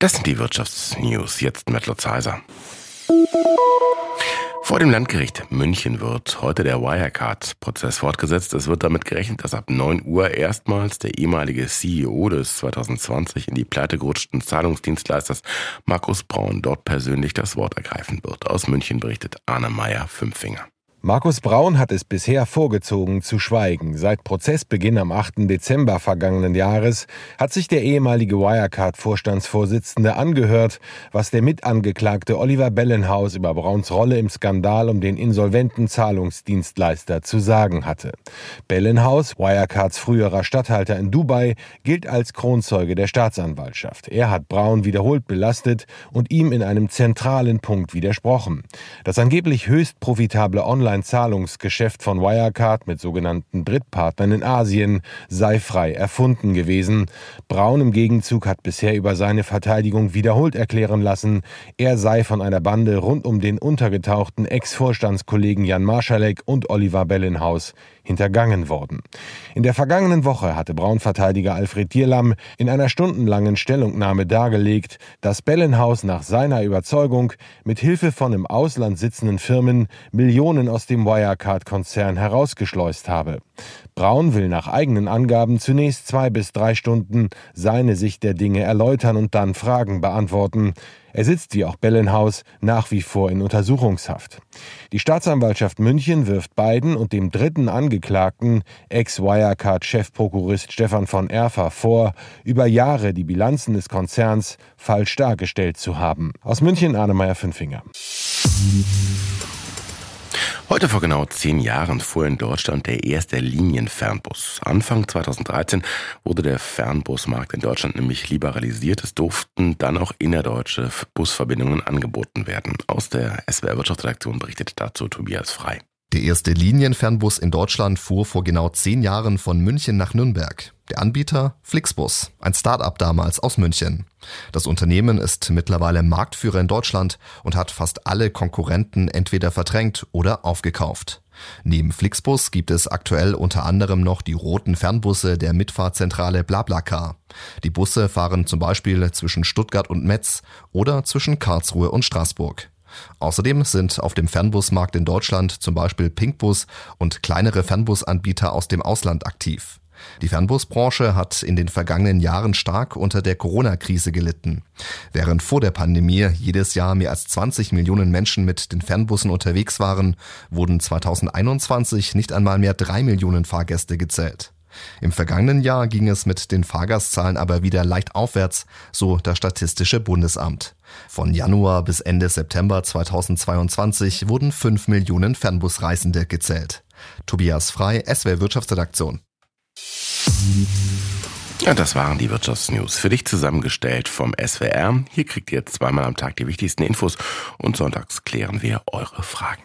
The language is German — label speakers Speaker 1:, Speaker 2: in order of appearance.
Speaker 1: Das sind die Wirtschaftsnews. Jetzt mit Lutz Heiser. Vor dem Landgericht München wird heute der Wirecard-Prozess fortgesetzt. Es wird damit gerechnet, dass ab 9 Uhr erstmals der ehemalige CEO des 2020 in die Pleite gerutschten Zahlungsdienstleisters Markus Braun dort persönlich das Wort ergreifen wird. Aus München berichtet Arne Meyer, Fünffinger.
Speaker 2: Markus Braun hat es bisher vorgezogen zu schweigen. Seit Prozessbeginn am 8. Dezember vergangenen Jahres hat sich der ehemalige Wirecard-Vorstandsvorsitzende angehört, was der Mitangeklagte Oliver Bellenhaus über Brauns Rolle im Skandal um den insolventen Zahlungsdienstleister zu sagen hatte. Bellenhaus, Wirecards früherer Statthalter in Dubai, gilt als Kronzeuge der Staatsanwaltschaft. Er hat Braun wiederholt belastet und ihm in einem zentralen Punkt widersprochen. Das angeblich höchst profitable Online Online-Zahlungsgeschäft von Wirecard mit sogenannten Drittpartnern in Asien sei frei erfunden gewesen. Braun im Gegenzug hat bisher über seine Verteidigung wiederholt erklären lassen, er sei von einer Bande rund um den untergetauchten Ex-Vorstandskollegen Jan Marschalek und Oliver Bellenhaus hintergangen worden. In der vergangenen Woche hatte Braun-Verteidiger Alfred Dierlam in einer stundenlangen Stellungnahme dargelegt, dass Bellenhaus nach seiner Überzeugung mit Hilfe von im Ausland sitzenden Firmen Millionen aus dem Wirecard-Konzern herausgeschleust habe. Braun will nach eigenen Angaben zunächst zwei bis drei Stunden seine Sicht der Dinge erläutern und dann Fragen beantworten. Er sitzt wie auch Bellenhaus nach wie vor in Untersuchungshaft. Die Staatsanwaltschaft München wirft beiden und dem dritten Angeklagten, Ex-Wirecard-Chefprokurist Stefan von Erfer, vor, über Jahre die Bilanzen des Konzerns falsch dargestellt zu haben. Aus München Arnemeyer Fünfinger.
Speaker 1: Heute vor genau zehn Jahren fuhr in Deutschland der erste Linienfernbus. Anfang 2013 wurde der Fernbusmarkt in Deutschland nämlich liberalisiert. Es durften dann auch innerdeutsche Busverbindungen angeboten werden. Aus der SWR Wirtschaftsredaktion berichtet dazu Tobias Frei.
Speaker 3: Der erste Linienfernbus in Deutschland fuhr vor genau zehn Jahren von München nach Nürnberg. Der Anbieter Flixbus, ein Start-up damals aus München. Das Unternehmen ist mittlerweile Marktführer in Deutschland und hat fast alle Konkurrenten entweder verdrängt oder aufgekauft. Neben Flixbus gibt es aktuell unter anderem noch die roten Fernbusse der Mitfahrzentrale BlaBlaCar. Die Busse fahren zum Beispiel zwischen Stuttgart und Metz oder zwischen Karlsruhe und Straßburg. Außerdem sind auf dem Fernbusmarkt in Deutschland zum Beispiel Pinkbus und kleinere Fernbusanbieter aus dem Ausland aktiv. Die Fernbusbranche hat in den vergangenen Jahren stark unter der Corona-Krise gelitten. Während vor der Pandemie jedes Jahr mehr als 20 Millionen Menschen mit den Fernbussen unterwegs waren, wurden 2021 nicht einmal mehr drei Millionen Fahrgäste gezählt. Im vergangenen Jahr ging es mit den Fahrgastzahlen aber wieder leicht aufwärts, so das Statistische Bundesamt. Von Januar bis Ende September 2022 wurden 5 Millionen Fernbusreisende gezählt. Tobias Frei, SW Wirtschaftsredaktion.
Speaker 1: Ja, das waren die Wirtschaftsnews. Für dich zusammengestellt vom SWR. Hier kriegt ihr zweimal am Tag die wichtigsten Infos und sonntags klären wir eure Fragen.